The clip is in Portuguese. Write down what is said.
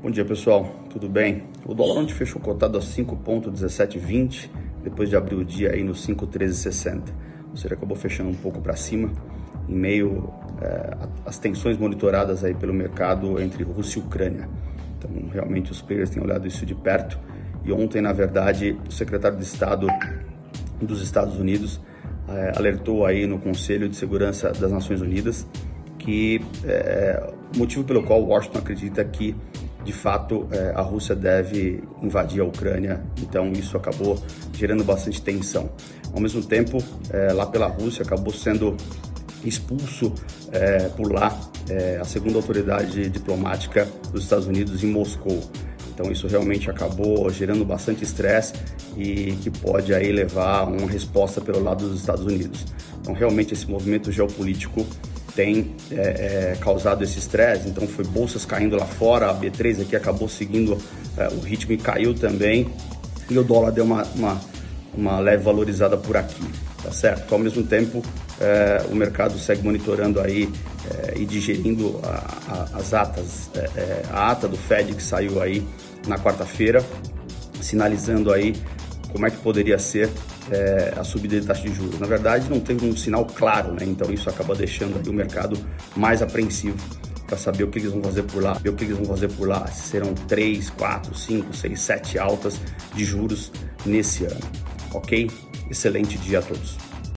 Bom dia pessoal, tudo bem? O dólar ontem fechou cotado a 5,1720, depois de abrir o dia aí no 5,1360. Ou seja, acabou fechando um pouco para cima, em meio é, às tensões monitoradas aí pelo mercado entre Rússia e Ucrânia. Então, realmente os players têm olhado isso de perto. E ontem, na verdade, o secretário de Estado dos Estados Unidos é, alertou aí no Conselho de Segurança das Nações Unidas que é, o motivo pelo qual Washington acredita que de fato é, a Rússia deve invadir a Ucrânia, então isso acabou gerando bastante tensão. Ao mesmo tempo, é, lá pela Rússia acabou sendo expulso é, por lá a segunda autoridade diplomática dos Estados Unidos em Moscou. Então isso realmente acabou gerando bastante estresse e que pode aí levar a uma resposta pelo lado dos Estados Unidos. Então realmente esse movimento geopolítico tem é, é, causado esse estresse, então foi bolsas caindo lá fora, a B3 aqui acabou seguindo é, o ritmo e caiu também, e o dólar deu uma, uma, uma leve valorizada por aqui, tá certo? Ao mesmo tempo, é, o mercado segue monitorando aí é, e digerindo a, a, as atas, é, a ata do Fed que saiu aí na quarta-feira, sinalizando aí como é que poderia ser é, a subida de taxa de juros. Na verdade, não teve um sinal claro, né? Então isso acaba deixando o mercado mais apreensivo para saber o que eles vão fazer por lá, ver o que eles vão fazer por lá. Se serão 3, 4, 5, 6, 7 altas de juros nesse ano. Ok? Excelente dia a todos.